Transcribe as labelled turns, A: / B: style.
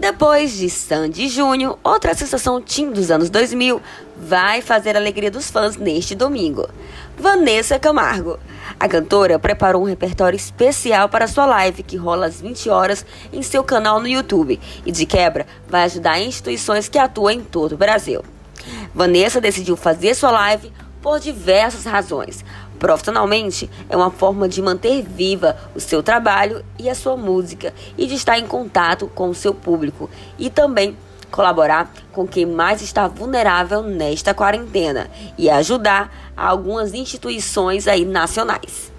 A: Depois de Sandy Júnior, outra sensação teen dos anos 2000 vai fazer a alegria dos fãs neste domingo. Vanessa Camargo. A cantora preparou um repertório especial para sua live, que rola às 20 horas em seu canal no YouTube, e de quebra vai ajudar instituições que atuam em todo o Brasil. Vanessa decidiu fazer sua live por diversas razões. Profissionalmente, é uma forma de manter viva o seu trabalho e a sua música e de estar em contato com o seu público e também colaborar com quem mais está vulnerável nesta quarentena e ajudar algumas instituições aí nacionais.